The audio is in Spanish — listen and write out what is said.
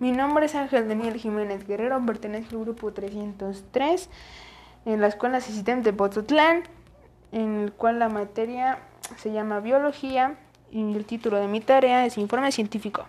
Mi nombre es Ángel Daniel Jiménez Guerrero, pertenezco al grupo 303 en la Escuela Asistente de Pozotlán, en el cual la materia se llama Biología y el título de mi tarea es Informe Científico.